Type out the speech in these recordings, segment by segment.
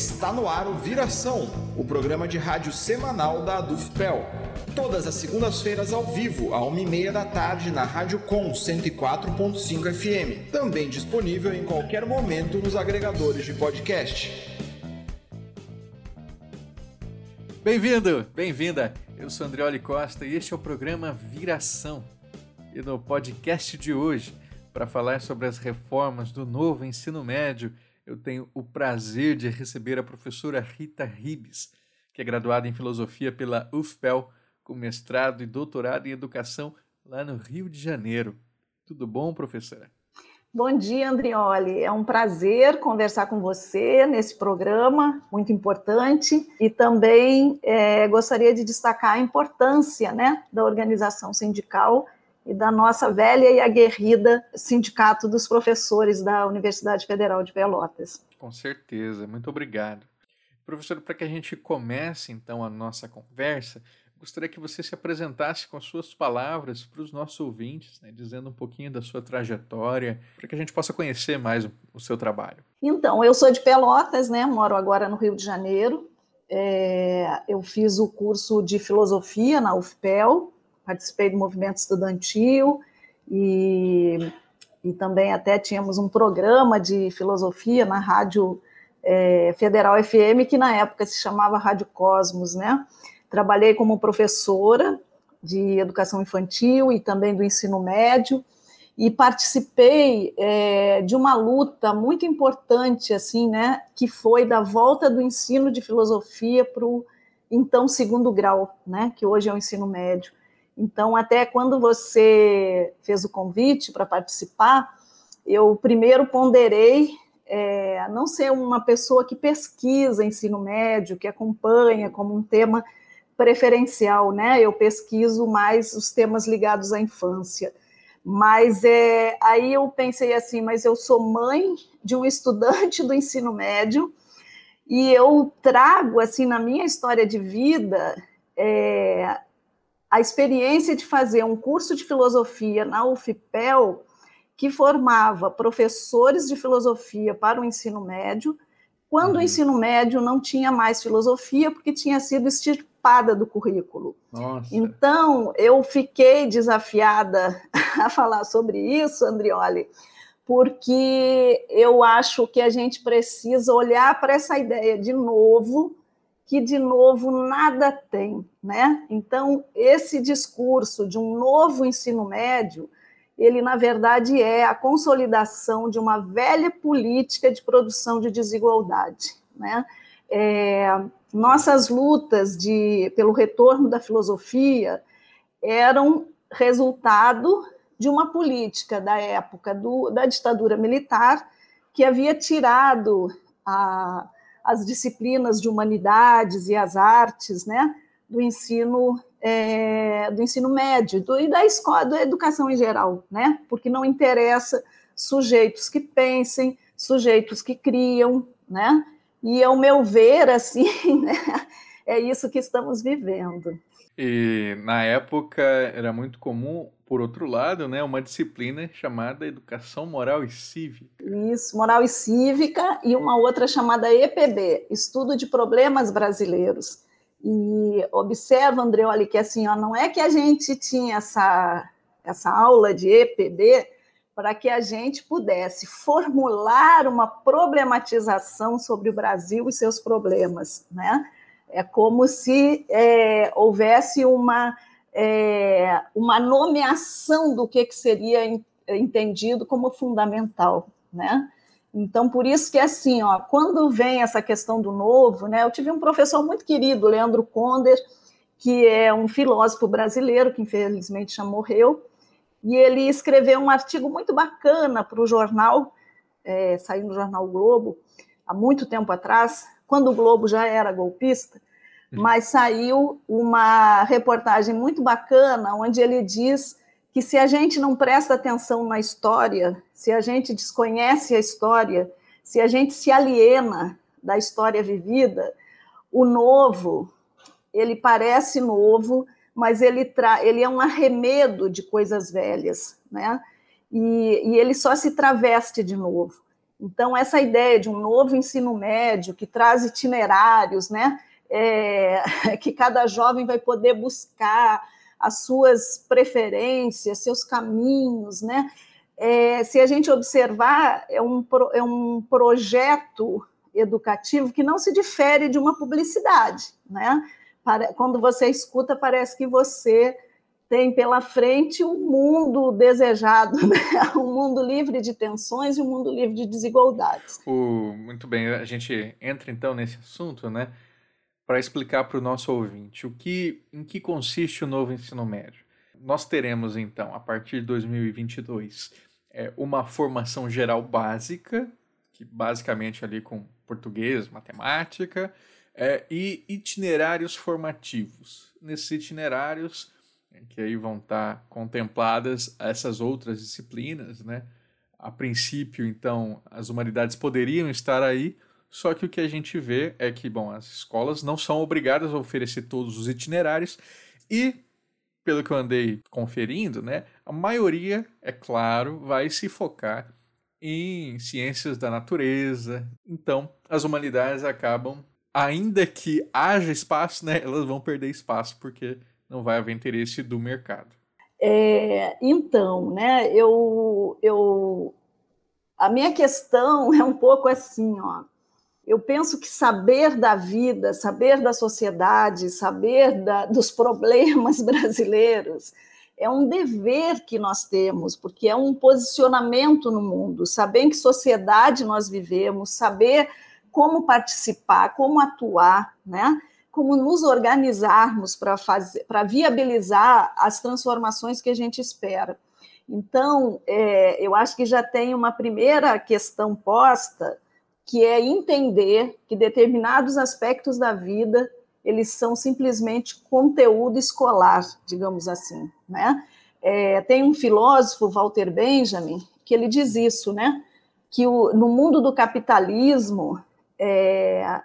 Está no ar o Viração, o programa de rádio semanal da Adufpel. Todas as segundas-feiras ao vivo, à uma e meia da tarde, na Rádio Com 104.5 FM. Também disponível em qualquer momento nos agregadores de podcast. Bem-vindo, bem-vinda. Eu sou Andrioli Costa e este é o programa Viração. E no podcast de hoje, para falar sobre as reformas do novo ensino médio, eu tenho o prazer de receber a professora Rita Ribes, que é graduada em filosofia pela UFPEL, com mestrado e doutorado em educação lá no Rio de Janeiro. Tudo bom, professora? Bom dia, Andrioli. É um prazer conversar com você nesse programa muito importante e também é, gostaria de destacar a importância né, da organização sindical e da nossa velha e aguerrida Sindicato dos Professores da Universidade Federal de Pelotas. Com certeza, muito obrigado. Professor, para que a gente comece então a nossa conversa, gostaria que você se apresentasse com suas palavras para os nossos ouvintes, né, dizendo um pouquinho da sua trajetória, para que a gente possa conhecer mais o, seu trabalho. Então, eu sou de Pelotas, né, moro agora no Rio de Janeiro. É, eu fiz o curso de filosofia na UFPEL, participei do movimento estudantil e, e também até tínhamos um programa de filosofia na Rádio é, Federal FM, que na época se chamava Rádio Cosmos, né? Trabalhei como professora de educação infantil e também do ensino médio e participei é, de uma luta muito importante, assim, né, que foi da volta do ensino de filosofia para o então segundo grau, né, que hoje é o ensino médio. Então, até quando você fez o convite para participar, eu primeiro ponderei é, não ser uma pessoa que pesquisa ensino médio, que acompanha como um tema preferencial, né? Eu pesquiso mais os temas ligados à infância. Mas é, aí eu pensei assim, mas eu sou mãe de um estudante do ensino médio e eu trago assim na minha história de vida é, a experiência de fazer um curso de filosofia na UFPEL, que formava professores de filosofia para o ensino médio, quando uhum. o ensino médio não tinha mais filosofia, porque tinha sido extirpada do currículo. Nossa. Então, eu fiquei desafiada a falar sobre isso, Andrioli, porque eu acho que a gente precisa olhar para essa ideia de novo que de novo nada tem, né? Então, esse discurso de um novo ensino médio, ele na verdade é a consolidação de uma velha política de produção de desigualdade, né? É, nossas lutas de, pelo retorno da filosofia eram resultado de uma política da época do, da ditadura militar que havia tirado a as disciplinas de humanidades e as artes, né, do ensino é, do ensino médio do, e da escola, da educação em geral, né, porque não interessa sujeitos que pensem, sujeitos que criam, né, e ao meu ver, assim, né, é isso que estamos vivendo. E na época era muito comum por outro lado, né, uma disciplina chamada Educação Moral e Cívica. Isso, Moral e Cívica, e uma outra chamada EPB, Estudo de Problemas Brasileiros. E observa, Andreoli, que assim, ó, não é que a gente tinha essa, essa aula de EPB para que a gente pudesse formular uma problematização sobre o Brasil e seus problemas, né? É como se é, houvesse uma é, uma nomeação do que, que seria entendido como fundamental, né? Então, por isso que assim, ó, quando vem essa questão do novo, né? Eu tive um professor muito querido, Leandro Conder, que é um filósofo brasileiro que infelizmente já morreu, e ele escreveu um artigo muito bacana para o jornal, é, saiu no jornal Globo, há muito tempo atrás, quando o Globo já era golpista, mas saiu uma reportagem muito bacana onde ele diz que se a gente não presta atenção na história, se a gente desconhece a história, se a gente se aliena da história vivida, o novo, ele parece novo, mas ele, tra ele é um arremedo de coisas velhas, né? E, e ele só se traveste de novo. Então, essa ideia de um novo ensino médio que traz itinerários, né? É, que cada jovem vai poder buscar as suas preferências, seus caminhos, né? É, se a gente observar, é um, é um projeto educativo que não se difere de uma publicidade, né? Quando você escuta, parece que você tem pela frente um mundo desejado, né? um mundo livre de tensões e um mundo livre de desigualdades. O, muito bem, a gente entra então nesse assunto, né? Para explicar para o nosso ouvinte o que, em que consiste o novo ensino médio. Nós teremos então, a partir de 2022, é, uma formação geral básica, que basicamente ali com português, matemática, é, e itinerários formativos. Nesses itinerários que aí vão estar contempladas essas outras disciplinas, né? A princípio, então, as humanidades poderiam estar aí, só que o que a gente vê é que, bom, as escolas não são obrigadas a oferecer todos os itinerários e, pelo que eu andei conferindo, né, a maioria, é claro, vai se focar em ciências da natureza. Então, as humanidades acabam, ainda que haja espaço, né, elas vão perder espaço porque não vai haver interesse do mercado. É, então, né, eu, eu, a minha questão é um pouco assim, ó. Eu penso que saber da vida, saber da sociedade, saber da, dos problemas brasileiros é um dever que nós temos, porque é um posicionamento no mundo, saber em que sociedade nós vivemos, saber como participar, como atuar, né? Como nos organizarmos para fazer, para viabilizar as transformações que a gente espera. Então, é, eu acho que já tem uma primeira questão posta, que é entender que determinados aspectos da vida eles são simplesmente conteúdo escolar, digamos assim, né? É, tem um filósofo, Walter Benjamin, que ele diz isso, né? Que o, no mundo do capitalismo, é,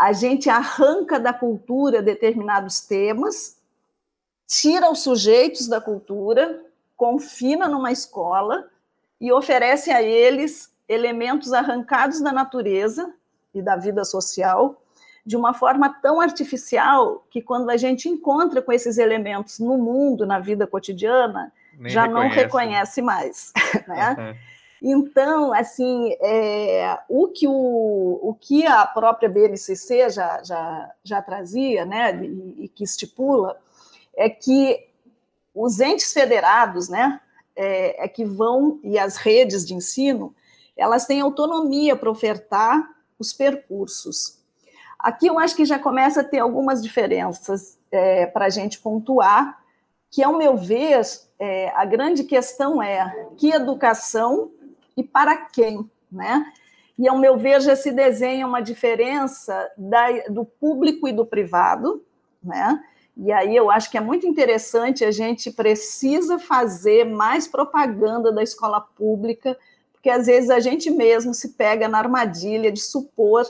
a gente arranca da cultura determinados temas, tira os sujeitos da cultura, confina numa escola e oferece a eles elementos arrancados da natureza e da vida social de uma forma tão artificial que quando a gente encontra com esses elementos no mundo, na vida cotidiana, Nem já reconhece. não reconhece mais, né? Uhum. Então, assim, é, o, que o, o que a própria BNCC já, já, já trazia, né, e, e que estipula, é que os entes federados, né, é, é, que vão, e as redes de ensino, elas têm autonomia para ofertar os percursos. Aqui eu acho que já começa a ter algumas diferenças é, para a gente pontuar, que, ao meu ver, é, a grande questão é que educação e para quem, né? E, ao meu ver, já se desenha uma diferença da, do público e do privado, né? E aí eu acho que é muito interessante, a gente precisa fazer mais propaganda da escola pública, porque às vezes a gente mesmo se pega na armadilha de supor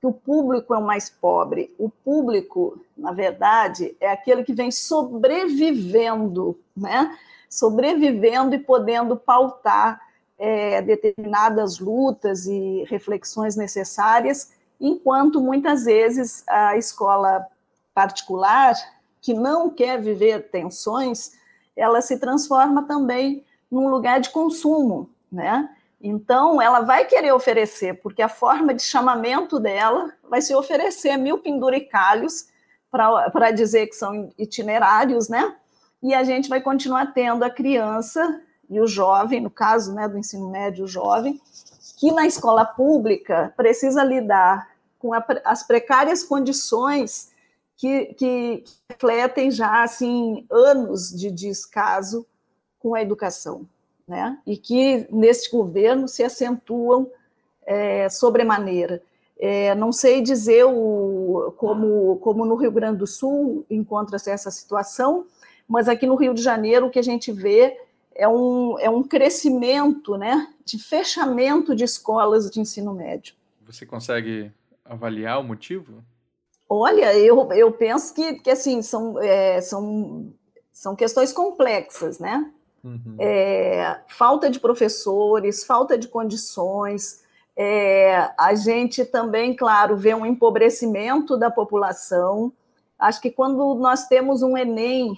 que o público é o mais pobre. O público, na verdade, é aquele que vem sobrevivendo, né? Sobrevivendo e podendo pautar é, determinadas lutas e reflexões necessárias, enquanto muitas vezes a escola particular, que não quer viver tensões, ela se transforma também num lugar de consumo, né? Então, ela vai querer oferecer, porque a forma de chamamento dela vai se oferecer mil penduricalhos para dizer que são itinerários, né? E a gente vai continuar tendo a criança e o jovem, no caso né, do ensino médio, o jovem, que na escola pública precisa lidar com a, as precárias condições que, que, refletem já assim anos de descaso com a educação, né? E que neste governo se acentuam é, sobremaneira. É, não sei dizer o, como, como no Rio Grande do Sul encontra-se essa situação, mas aqui no Rio de Janeiro o que a gente vê é um, é um crescimento né, de fechamento de escolas de ensino médio. Você consegue avaliar o motivo? Olha, eu, eu penso que, que assim, são, é, são, são questões complexas, né? Uhum. É, falta de professores, falta de condições, É, a gente também, claro, vê um empobrecimento da população. Acho que quando nós temos um Enem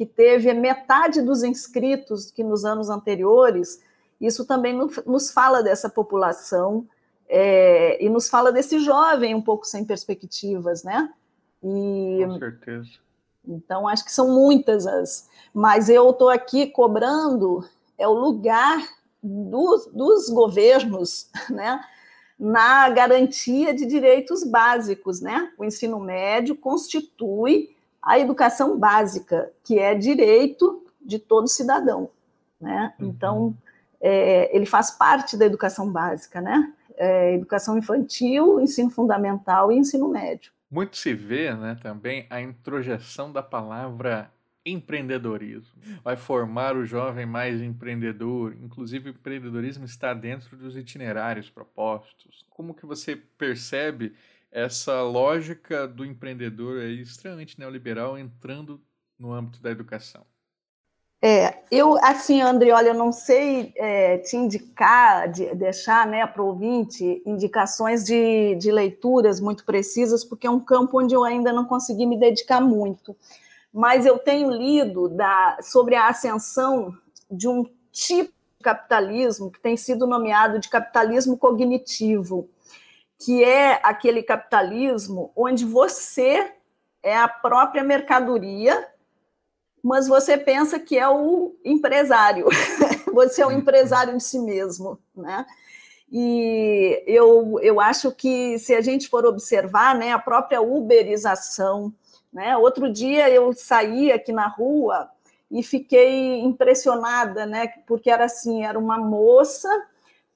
que teve metade dos inscritos que nos anos anteriores, isso também nos fala dessa população é, e nos fala desse jovem um pouco sem perspectivas, né? E, Com certeza. Então, acho que são muitas as. Mas eu estou aqui cobrando é o lugar dos, dos governos, né? Na garantia de direitos básicos, né? O ensino médio constitui a educação básica, que é direito de todo cidadão, né? Uhum. Então, é, ele faz parte da educação básica, né? É, educação infantil, ensino fundamental e ensino médio. Muito se vê né, também a introjeção da palavra empreendedorismo. Vai formar o jovem mais empreendedor. Inclusive, o empreendedorismo está dentro dos itinerários propostos. Como que você percebe essa lógica do empreendedor aí, extremamente neoliberal entrando no âmbito da educação? É, eu, assim, André, olha, eu não sei é, te indicar, de, deixar né, para o ouvinte indicações de, de leituras muito precisas, porque é um campo onde eu ainda não consegui me dedicar muito. Mas eu tenho lido da, sobre a ascensão de um tipo de capitalismo que tem sido nomeado de capitalismo cognitivo, que é aquele capitalismo onde você é a própria mercadoria mas você pensa que é o empresário, você é o empresário de si mesmo, né? E eu, eu acho que se a gente for observar, né, a própria uberização, né? Outro dia eu saí aqui na rua e fiquei impressionada, né? Porque era assim, era uma moça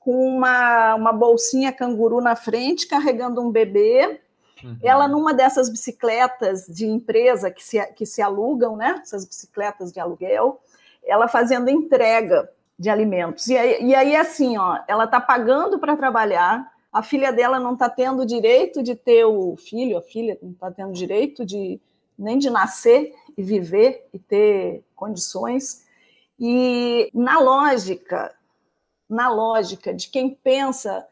com uma, uma bolsinha canguru na frente, carregando um bebê, Uhum. Ela, numa dessas bicicletas de empresa que se, que se alugam, né? Essas bicicletas de aluguel, ela fazendo entrega de alimentos. E aí, e aí assim, ó, ela está pagando para trabalhar, a filha dela não está tendo direito de ter o filho, a filha não está tendo direito de nem de nascer e viver e ter condições. E na lógica, na lógica de quem pensa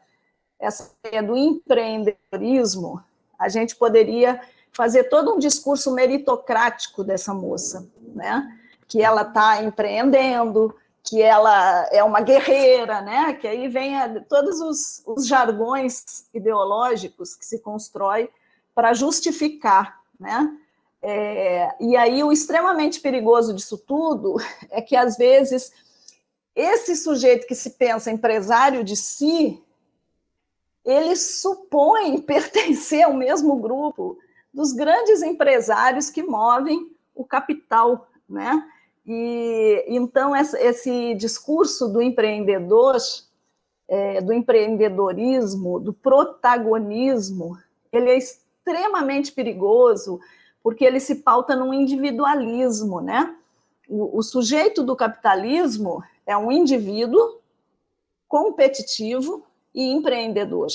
essa ideia do empreendedorismo, a gente poderia fazer todo um discurso meritocrático dessa moça, né? Que ela está empreendendo, que ela é uma guerreira, né? Que aí vem a, todos os, os jargões ideológicos que se constrói para justificar, né? É, e aí o extremamente perigoso disso tudo é que às vezes esse sujeito que se pensa empresário de si, ele supõe pertencer ao mesmo grupo dos grandes empresários que movem o capital, né? E então esse discurso do empreendedor, é, do empreendedorismo, do protagonismo, ele é extremamente perigoso porque ele se pauta num individualismo, né? O, o sujeito do capitalismo é um indivíduo competitivo e empreendedor.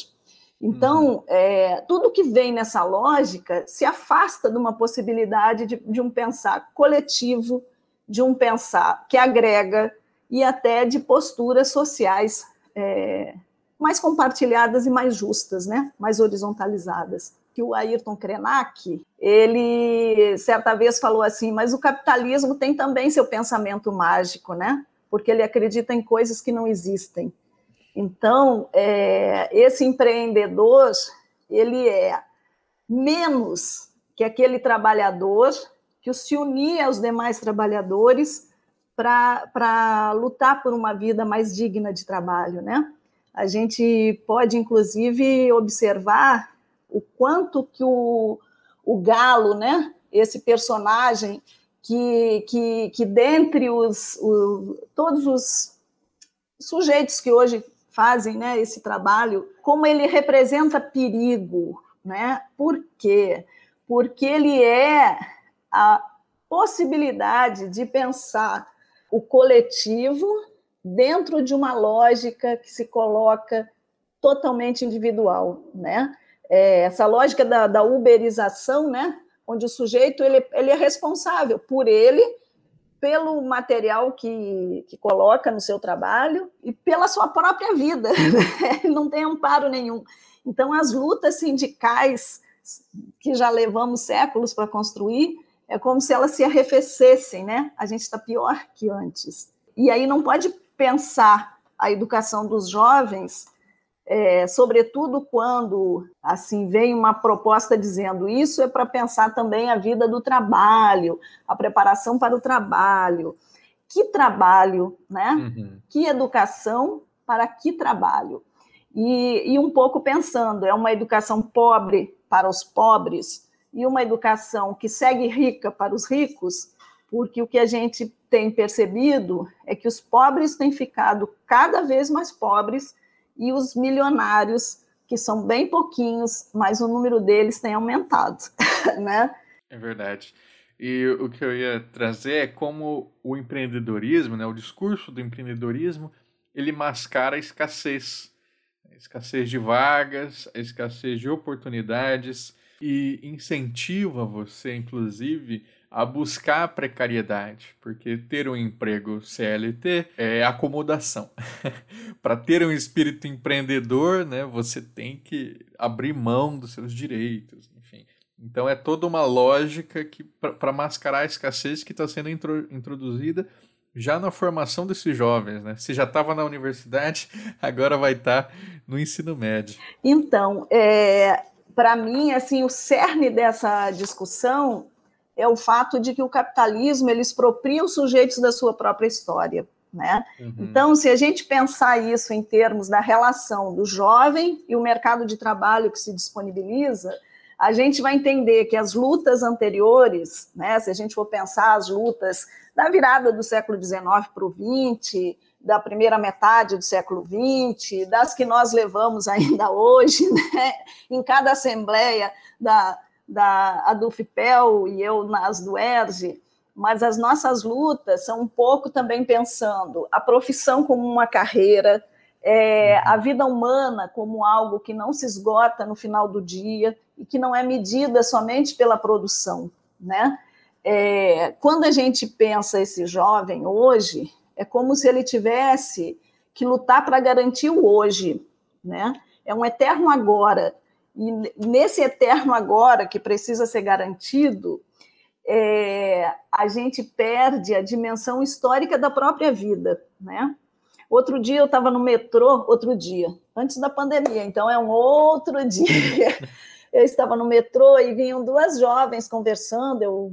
Então, uhum. é, tudo que vem nessa lógica se afasta de uma possibilidade de, de, um pensar coletivo, de um pensar que agrega e até de posturas sociais é, mais compartilhadas e mais justas, né? mais horizontalizadas. Que o Ayrton Krenak, ele certa vez falou assim, mas o capitalismo tem também seu pensamento mágico, né? Porque ele acredita em coisas que não existem. Então, é, esse empreendedor, ele é menos que aquele trabalhador que se unia aos demais trabalhadores para lutar por uma vida mais digna de trabalho, né? A gente pode, inclusive, observar o quanto que o, o Galo, né? Esse personagem que, que, que dentre os, o, todos os sujeitos que hoje fazem né, esse trabalho, como ele representa perigo. Né? Por quê? Porque ele é a possibilidade de pensar o coletivo dentro de uma lógica que se coloca totalmente individual, né? É, essa lógica da, da, uberização, né? Onde o sujeito ele, ele é responsável por ele pelo material que, que coloca no seu trabalho e pela sua própria vida. Né? Não tem amparo nenhum. Então, as lutas sindicais que já levamos séculos para construir, é como se elas se arrefecessem, né? A gente está pior que antes. E aí não pode pensar a educação dos jovens é, sobretudo quando assim vem uma proposta dizendo isso é para pensar também a vida do trabalho, a preparação para o trabalho. Que trabalho, né? Uhum. Que educação para que trabalho? E, e um pouco pensando, é uma educação pobre para os pobres e uma educação que segue rica para os ricos, porque o que a gente tem percebido é que os pobres têm ficado cada vez mais pobres e os milionários, que são bem pouquinhos, mas o número deles tem aumentado, né? É verdade. E o que eu ia trazer é como o empreendedorismo, né, o discurso do empreendedorismo, ele mascara a escassez. A escassez de vagas, a escassez de oportunidades e incentiva você, inclusive, a buscar a precariedade, porque ter um emprego CLT é acomodação. Para ter um espírito empreendedor, né, você tem que abrir mão dos seus direitos, enfim. Então é toda uma lógica que para mascarar a escassez que está sendo intro, introduzida já na formação desses jovens, né? Se já estava na universidade, agora vai estar tá no ensino médio. Então, é, para mim, assim, o cerne dessa discussão é o fato de que o capitalismo ele expropria os sujeitos da sua própria história. Né? Uhum. Então, se a gente pensar isso em termos da relação do jovem e o mercado de trabalho que se disponibiliza, a gente vai entender que as lutas anteriores, né, se a gente for pensar as lutas da virada do século XIX para o XX, da primeira metade do século XX, das que nós levamos ainda hoje, né, em cada assembleia da, da Adufpel e eu nas do ERGE, mas as nossas lutas são um pouco também pensando a profissão como uma carreira, é, a vida humana como algo que não se esgota no final do dia e que não é medida somente pela produção, né? É, quando a gente pensa esse jovem hoje, é como se ele tivesse que lutar para garantir o hoje, né? É um eterno agora. E nesse eterno agora que precisa ser garantido, é, a gente perde a dimensão histórica da própria vida, né? Outro dia eu estava no metrô, outro dia, antes da pandemia, então é um outro dia. Eu estava no metrô e vinham duas jovens conversando, eu,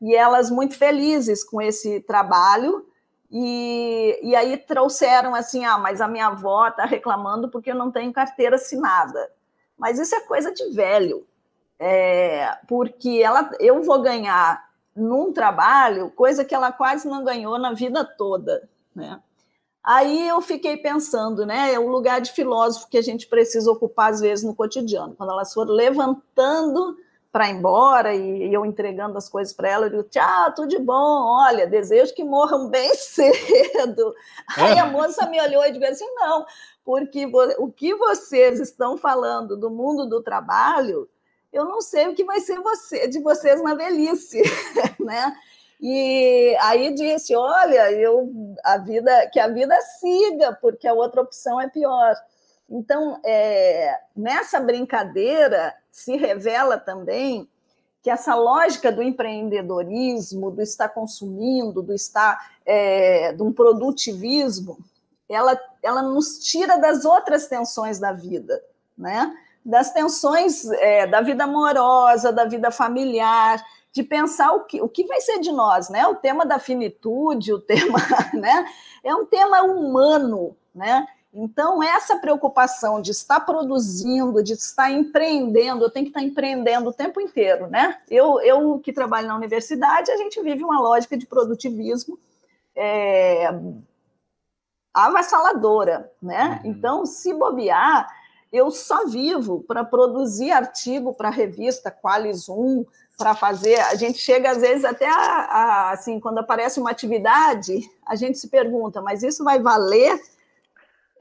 e elas muito felizes com esse trabalho, e, e aí trouxeram assim: ah, mas a minha avó está reclamando porque eu não tenho carteira assinada. Mas isso é coisa de velho, é, porque ela, eu vou ganhar num trabalho coisa que ela quase não ganhou na vida toda, né? Aí eu fiquei pensando, né? É o lugar de filósofo que a gente precisa ocupar às vezes no cotidiano. Quando elas foram levantando para ir embora e, eu entregando as coisas para ela, eu digo, tchau, tudo de bom, olha, desejo que morram bem cedo. Aí a moça me olhou e disse assim, não, porque o que vocês estão falando do mundo do trabalho, eu não sei o que vai ser você, de vocês na velhice, né? E aí disse, olha, eu a vida que a vida siga, porque a outra opção é pior. Então, é, nessa brincadeira se revela também que essa lógica do empreendedorismo, do estar consumindo, do estar é, de um produtivismo, ela, ela nos tira das outras tensões da vida, né? Das tensões é, da vida amorosa, da vida familiar, de pensar o que, o que vai ser de nós, né? O tema da finitude, o tema, né? É um tema humano, né? Então, essa preocupação de estar produzindo, de estar empreendendo, eu tenho que estar empreendendo o tempo inteiro, né? Eu, eu que trabalho na universidade, a gente vive uma lógica de produtivismo é, avassaladora, né? Uhum. Então, se bobear, eu só vivo para produzir artigo para a revista Qualis 1, para fazer. A gente chega, às vezes, até a, a, assim, quando aparece uma atividade, a gente se pergunta, mas isso vai valer?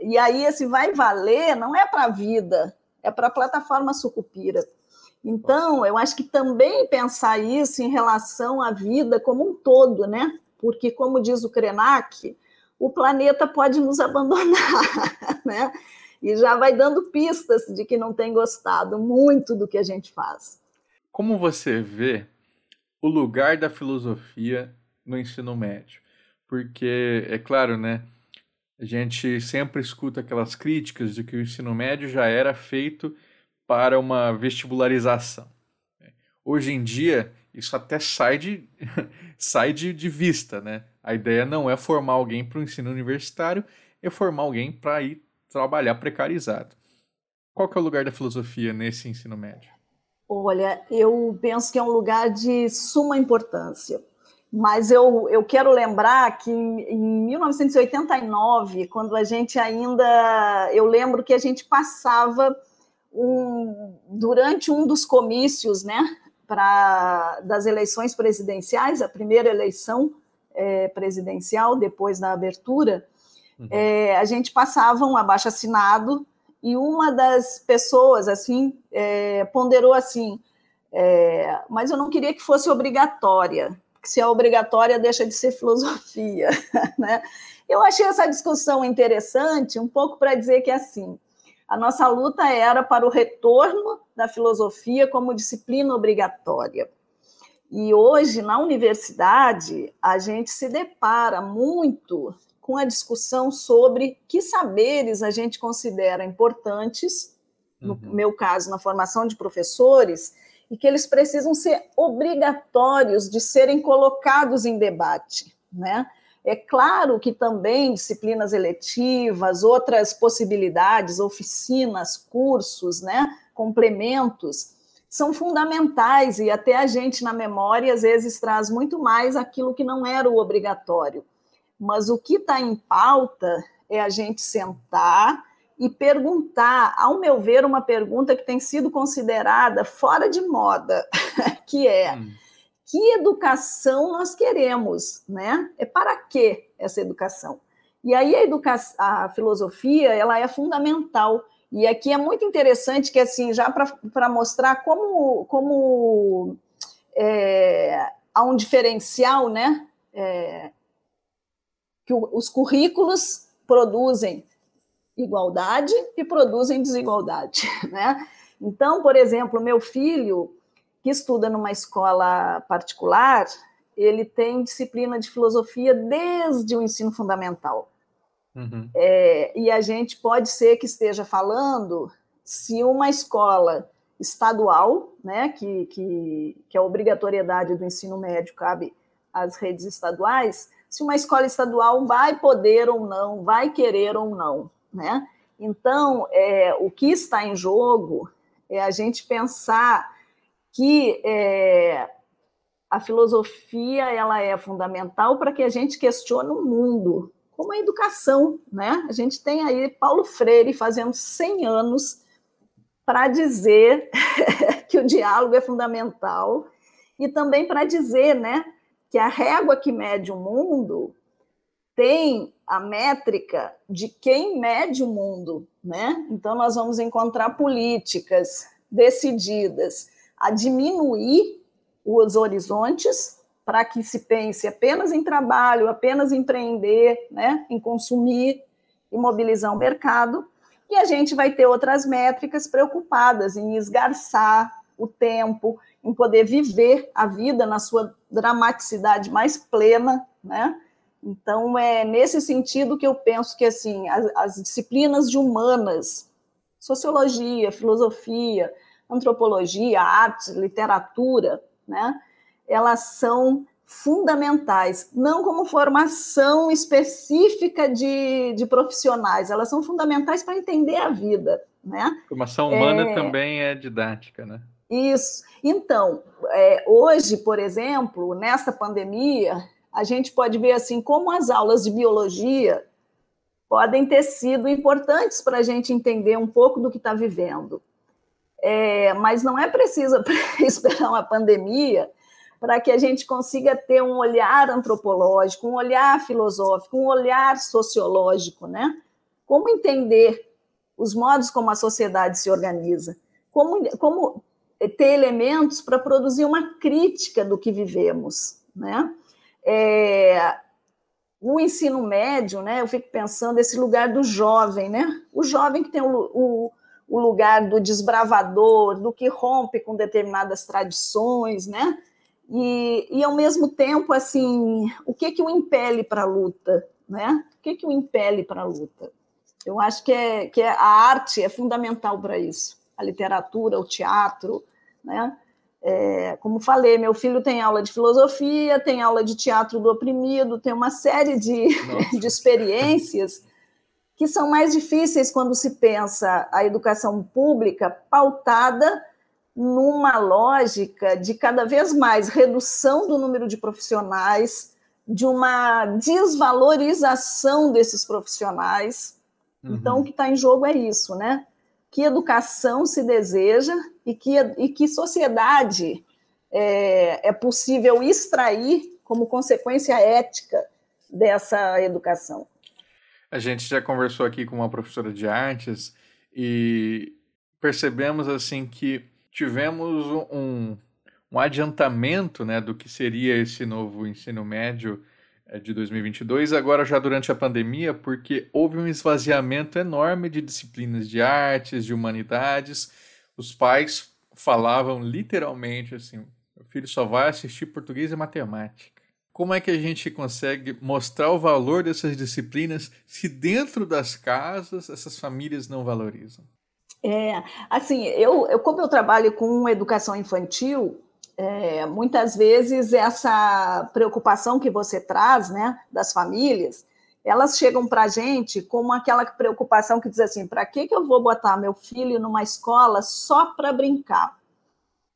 E aí, esse vai valer não é para a vida, é para a plataforma Sucupira. Então, eu acho que também pensar isso em relação à vida como um todo, né? porque, como diz o Krenak, o planeta pode nos abandonar, né? E já vai dando pistas de que não tem gostado muito do que a gente faz. Como você vê o lugar da filosofia no ensino médio? Porque, é claro, né? A gente sempre escuta aquelas críticas de que o ensino médio já era feito para uma vestibularização. Hoje em dia, isso até sai de, sai de, de vista, né? A ideia não é formar alguém para o ensino universitário, é formar alguém para ir trabalhar precarizado. Qual que é o lugar da filosofia nesse ensino médio? Olha, eu penso que é um lugar de suma importância. Mas eu, eu quero lembrar que em 1989, quando a gente ainda. Eu lembro que a gente passava um, durante um dos comícios né, pra, das eleições presidenciais, a primeira eleição é, presidencial, depois da abertura, uhum. é, a gente passava um abaixo assinado e uma das pessoas assim é, ponderou assim, é, mas eu não queria que fosse obrigatória que se é obrigatória deixa de ser filosofia, né? Eu achei essa discussão interessante, um pouco para dizer que assim, a nossa luta era para o retorno da filosofia como disciplina obrigatória. E hoje, na universidade, a gente se depara muito com a discussão sobre que saberes a gente considera importantes, no uhum. meu caso, na formação de professores, e que eles precisam ser obrigatórios de serem colocados em debate, né? É claro que também disciplinas eletivas, outras possibilidades, oficinas, cursos, né, complementos, são fundamentais e até a gente na memória às vezes traz muito mais aquilo que não era o obrigatório. Mas o que está em pauta é a gente sentar e perguntar, ao meu ver, uma pergunta que tem sido considerada fora de moda, que é hum. que educação nós queremos, né? É para que essa educação? E aí a, educação, a filosofia ela é fundamental. E aqui é muito interessante que assim já para mostrar como como é, há um diferencial, né? É, que os currículos produzem igualdade e produzem desigualdade, né? Então, por exemplo, meu filho, que estuda numa escola particular, ele tem disciplina de filosofia desde o ensino fundamental. Uhum. É, e a gente pode ser que esteja falando se uma escola estadual, né, que, que, que a obrigatoriedade do ensino médio cabe às redes estaduais, se uma escola estadual vai poder ou não, vai querer ou não. Né? Então, é, o que está em jogo é a gente pensar que é, a filosofia ela é fundamental para que a gente questione o mundo, como a educação. Né? A gente tem aí Paulo Freire fazendo 100 anos para dizer que o diálogo é fundamental e também para dizer né, que a régua que mede o mundo tem a métrica de quem mede o mundo, né? Então nós vamos encontrar políticas decididas a diminuir os horizontes para que se pense apenas em trabalho, apenas em empreender, né, em consumir e mobilizar o mercado, e a gente vai ter outras métricas preocupadas em esgarçar o tempo, em poder viver a vida na sua dramaticidade mais plena, né? Então, é nesse sentido que eu penso que assim as, as disciplinas de humanas, sociologia, filosofia, antropologia, artes, literatura, né, elas são fundamentais, não como formação específica de, de profissionais, elas são fundamentais para entender a vida. Né? Formação humana é... também é didática, né? Isso. Então, é, hoje, por exemplo, nessa pandemia, a gente pode ver assim como as aulas de biologia podem ter sido importantes para a gente entender um pouco do que está vivendo. É, mas não é preciso esperar uma pandemia para que a gente consiga ter um olhar antropológico, um olhar filosófico, um olhar sociológico, né? Como entender os modos como a sociedade se organiza, como, como ter elementos para produzir uma crítica do que vivemos, né? É, o ensino médio, né? Eu fico pensando esse lugar do jovem, né? O jovem que tem o, o, o lugar do desbravador, do que rompe com determinadas tradições, né? E, e ao mesmo tempo, assim, o que que o impele para a luta, né? O que que o impele para a luta? Eu acho que, é, que é, a arte é fundamental para isso. A literatura, o teatro, né? É, como falei, meu filho tem aula de filosofia, tem aula de teatro do oprimido, tem uma série de, de experiências que são mais difíceis quando se pensa a educação pública pautada numa lógica de cada vez mais redução do número de profissionais, de uma desvalorização desses profissionais. Uhum. Então, o que está em jogo é isso, né? Que educação se deseja e que, e que sociedade é, é possível extrair como consequência ética dessa educação. A gente já conversou aqui com uma professora de artes e percebemos assim que tivemos um, um adiantamento né, do que seria esse novo ensino médio eh, de 2022, agora já durante a pandemia, porque houve um esvaziamento enorme de disciplinas de artes, de humanidades. Os pais falavam literalmente assim: meu filho só vai assistir português e matemática. Como é que a gente consegue mostrar o valor dessas disciplinas se dentro das casas essas famílias não valorizam? É, assim, eu, eu como eu trabalho com educação infantil, é, muitas vezes essa preocupação que você traz, né, das famílias, elas chegam para a gente como aquela preocupação que diz assim: para que, que eu vou botar meu filho numa escola só para brincar?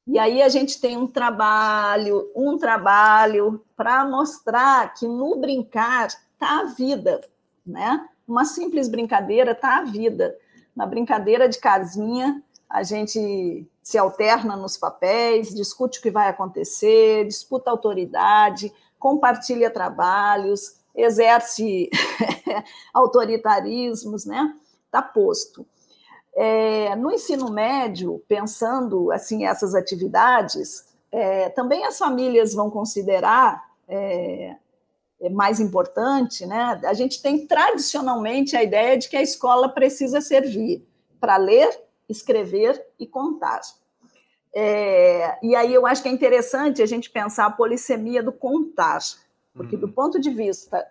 E aí a gente tem um trabalho, um trabalho para mostrar que no brincar está a vida, né? Uma simples brincadeira está a vida na brincadeira de casinha, a gente se alterna nos papéis, discute o que vai acontecer, disputa autoridade, compartilha trabalhos, exerce autoritarismos, né? Está posto. É, no ensino médio, pensando assim essas atividades, é, também as famílias vão considerar é, é mais importante, né? A gente tem tradicionalmente a ideia de que a escola precisa servir para ler, escrever e contar. É, e aí eu acho que é interessante a gente pensar a polissemia do contar, porque do uhum. ponto de vista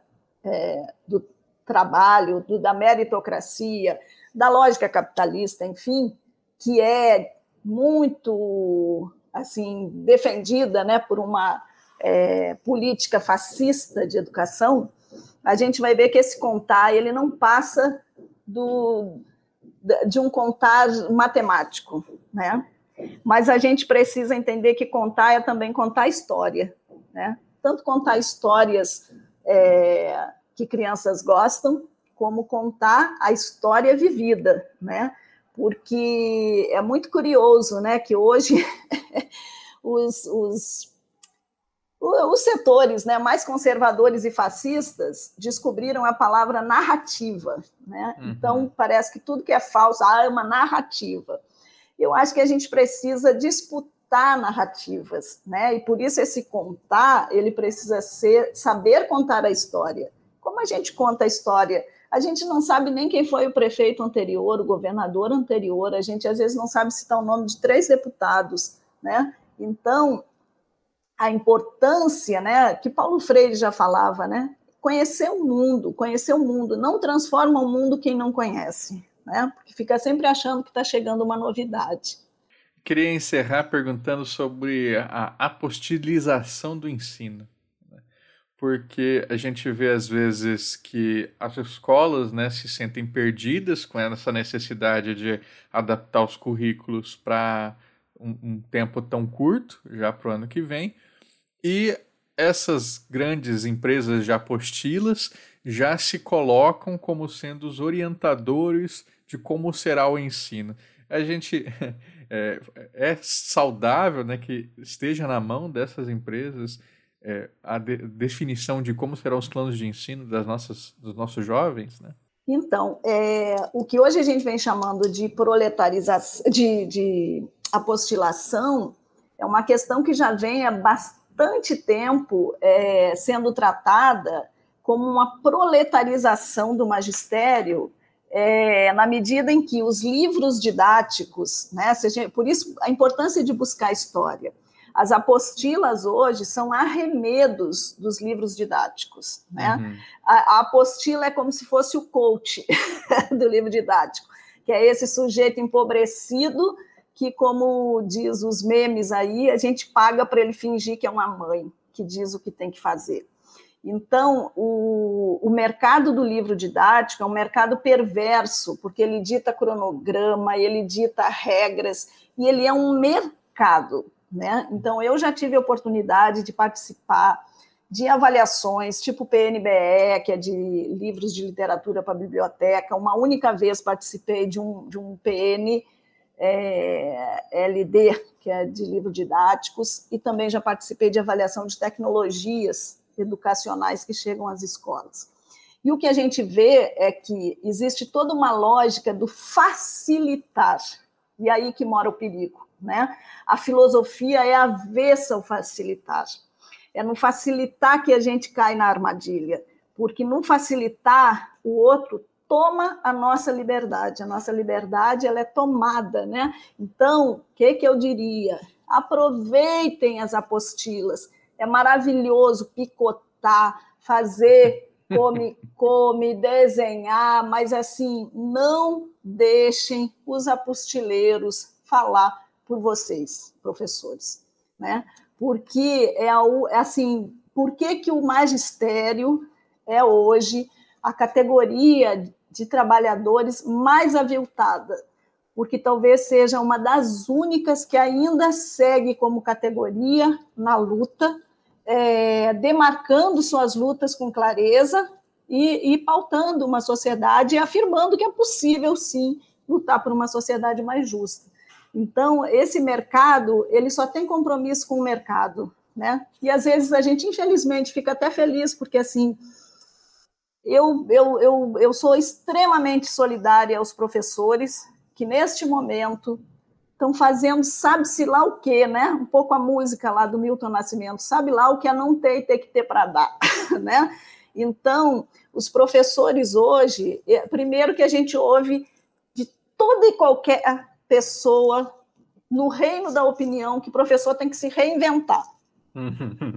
é, do trabalho, do, da meritocracia, da lógica capitalista, enfim, que é muito assim defendida, né, por uma é, política fascista de educação, a gente vai ver que esse contar ele não passa do, de um contar matemático, né? Mas a gente precisa entender que contar é também contar história, né? Tanto contar histórias é, que crianças gostam, como contar a história vivida, né? Porque é muito curioso, né? Que hoje os, os os setores né, mais conservadores e fascistas descobriram a palavra narrativa. Né? Uhum. Então, parece que tudo que é falso ah, é uma narrativa. Eu acho que a gente precisa disputar narrativas, né? e por isso esse contar, ele precisa ser saber contar a história. Como a gente conta a história? A gente não sabe nem quem foi o prefeito anterior, o governador anterior, a gente às vezes não sabe citar o nome de três deputados. Né? Então, a importância, né, que Paulo Freire já falava, né? Conhecer o mundo, conhecer o mundo, não transforma o mundo quem não conhece, né? Porque fica sempre achando que está chegando uma novidade. Queria encerrar perguntando sobre a apostilização do ensino, né? porque a gente vê às vezes que as escolas, né, se sentem perdidas com essa necessidade de adaptar os currículos para um, um tempo tão curto, já para o ano que vem e essas grandes empresas de apostilas já se colocam como sendo os orientadores de como será o ensino. A gente é, é saudável né, que esteja na mão dessas empresas é, a de, definição de como serão os planos de ensino das nossas, dos nossos jovens, né? Então, é, o que hoje a gente vem chamando de proletarização, de, de apostilação, é uma questão que já vem há bastante tempo é, sendo tratada como uma proletarização do magistério, é, na medida em que os livros didáticos, né, seja, por isso a importância de buscar história. As apostilas hoje são arremedos dos livros didáticos. Né? Uhum. A, a apostila é como se fosse o coach do livro didático, que é esse sujeito empobrecido que, como diz os memes aí, a gente paga para ele fingir que é uma mãe que diz o que tem que fazer. Então, o, o, mercado do livro didático é um mercado perverso, porque ele dita cronograma, ele dita regras, e ele é um mercado. Né? Então, eu já tive a oportunidade de participar de avaliações, tipo PNBE, que é de livros de literatura para biblioteca. Uma única vez participei de um, de um PN é, LD, que é de livros didáticos, e também já participei de avaliação de tecnologias educacionais que chegam às escolas. E o que a gente vê é que existe toda uma lógica do facilitar, e aí que mora o perigo. Né? A filosofia é avessa ao facilitar. É no facilitar que a gente cai na armadilha, porque no facilitar, o outro toma a nossa liberdade. A nossa liberdade ela é tomada, né? Então, o que, que eu diria? Aproveitem as apostilas. É maravilhoso picotar, fazer come, come, desenhar, mas assim, não deixem os apostileiros falar por vocês, professores, né? Porque é, é assim, por que, que o magistério é hoje a categoria de trabalhadores mais aviltada, porque talvez seja uma das únicas que ainda segue como categoria na luta, é, demarcando suas lutas com clareza e, e pautando uma sociedade e afirmando que é possível, sim, lutar por uma sociedade mais justa. Então, esse mercado, ele só tem compromisso com o mercado, né? E às vezes a gente, infelizmente, fica até feliz, porque assim, eu, eu, eu, eu sou extremamente solidária aos professores que, neste momento, estão fazendo sabe-se lá o quê, né? Um pouco a música lá do Milton Nascimento, sabe lá o que é não ter e ter que ter para dar, né? Então, os professores hoje, é, primeiro que a gente ouve de toda e qualquer pessoa no reino da opinião que professor tem que se reinventar.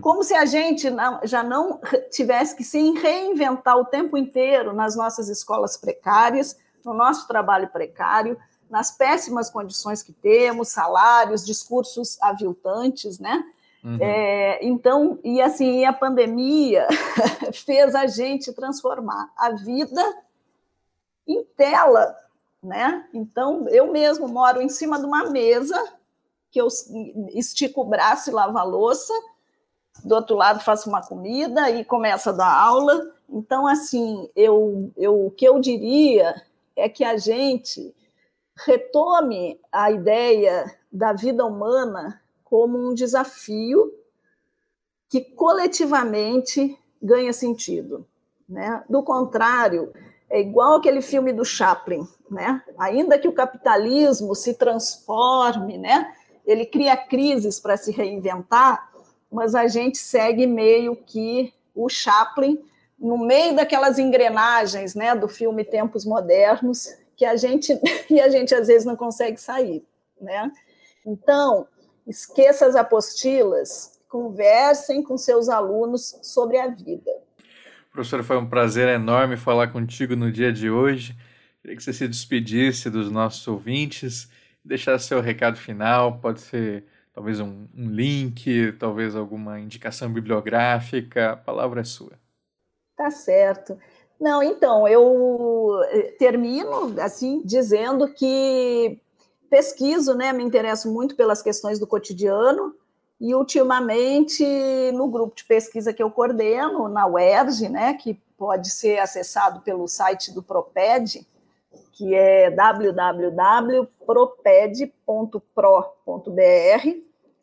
Como se a gente já não tivesse que se reinventar o tempo inteiro nas nossas escolas precárias, no nosso trabalho precário, nas péssimas condições que temos, salários, discursos aviltantes, né? Uhum. É, então, e assim, a pandemia fez a gente transformar a vida em tela, né? Então, eu mesmo moro em cima de uma mesa que eu estico o braço e lavo a louça, do outro lado faço uma comida e começo a dar aula. Então, assim, eu, eu, o que eu diria é que a gente retome a ideia da vida humana como um desafio que coletivamente ganha sentido. Né? Do contrário, é igual aquele filme do Chaplin, né? Ainda que o capitalismo se transforme, né? Ele cria crises para se reinventar, mas a gente segue meio que o Chaplin no meio daquelas engrenagens, né, do filme Tempos Modernos, que a gente e a gente às vezes não consegue sair, né? Então, esqueça as apostilas, conversem com seus alunos sobre a vida. Professor, foi um prazer enorme falar contigo no dia de hoje. Queria que você se despedisse dos nossos ouvintes, deixasse seu recado final, pode ser talvez um, um link, talvez alguma indicação bibliográfica, a palavra é sua. Tá certo. Não, então, eu eh, termino assim dizendo que pesquiso, né, me interesso muito pelas questões do cotidiano e ultimamente no grupo de pesquisa que eu coordeno na UERJ, né, que pode ser acessado pelo site do Proped, que é www.proped.pro.br.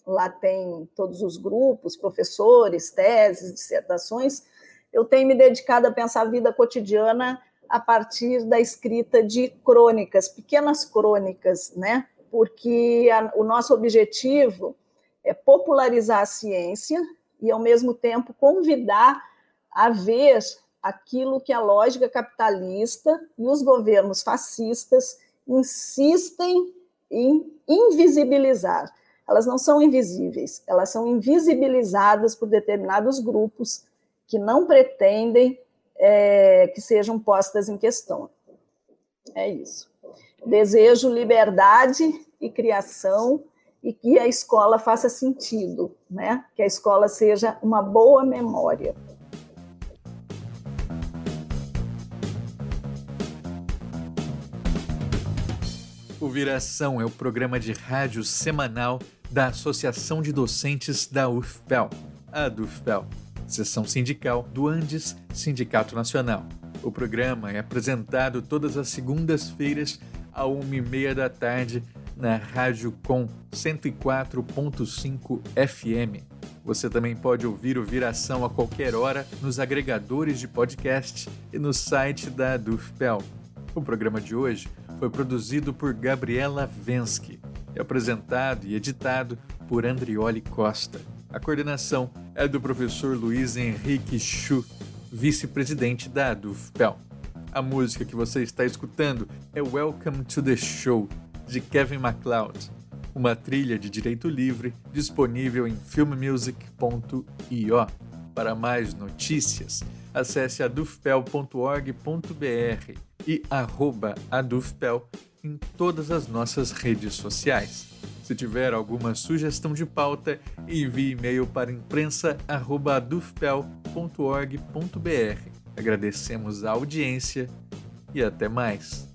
Lá tem todos os grupos, professores, teses, dissertações. Eu tenho me dedicado a pensar a vida cotidiana a partir da escrita de crônicas, pequenas crônicas, né? Porque a, o nosso objetivo é popularizar a ciência e, ao mesmo tempo, convidar a ver aquilo que a lógica capitalista e os governos fascistas insistem em invisibilizar. Elas não são invisíveis, elas são invisibilizadas por determinados grupos que não pretendem é, que sejam postas em questão. É isso. Desejo liberdade e criação e que a escola faça sentido, né? Que a escola seja uma boa memória. O Viração é o programa de rádio semanal da Associação de Docentes da UFPEL, a DUFPEL, seção sindical do Andes Sindicato Nacional. O programa é apresentado todas as segundas-feiras, à uma e meia da tarde, na Rádio Com 104.5 FM. Você também pode ouvir o Viração a qualquer hora nos agregadores de podcast e no site da DUFPEL. O programa de hoje foi produzido por Gabriela Vensky e apresentado e editado por Andrioli Costa. A coordenação é do professor Luiz Henrique Chu, vice-presidente da DUFPEL. A música que você está escutando é Welcome to the Show, de Kevin MacLeod, uma trilha de direito livre disponível em filmmusic.io. Para mais notícias, acesse adufpel.org.br e arroba adufpel em todas as nossas redes sociais. Se tiver alguma sugestão de pauta, envie e-mail para imprensa.adufpel.org.br. Agradecemos a audiência e até mais.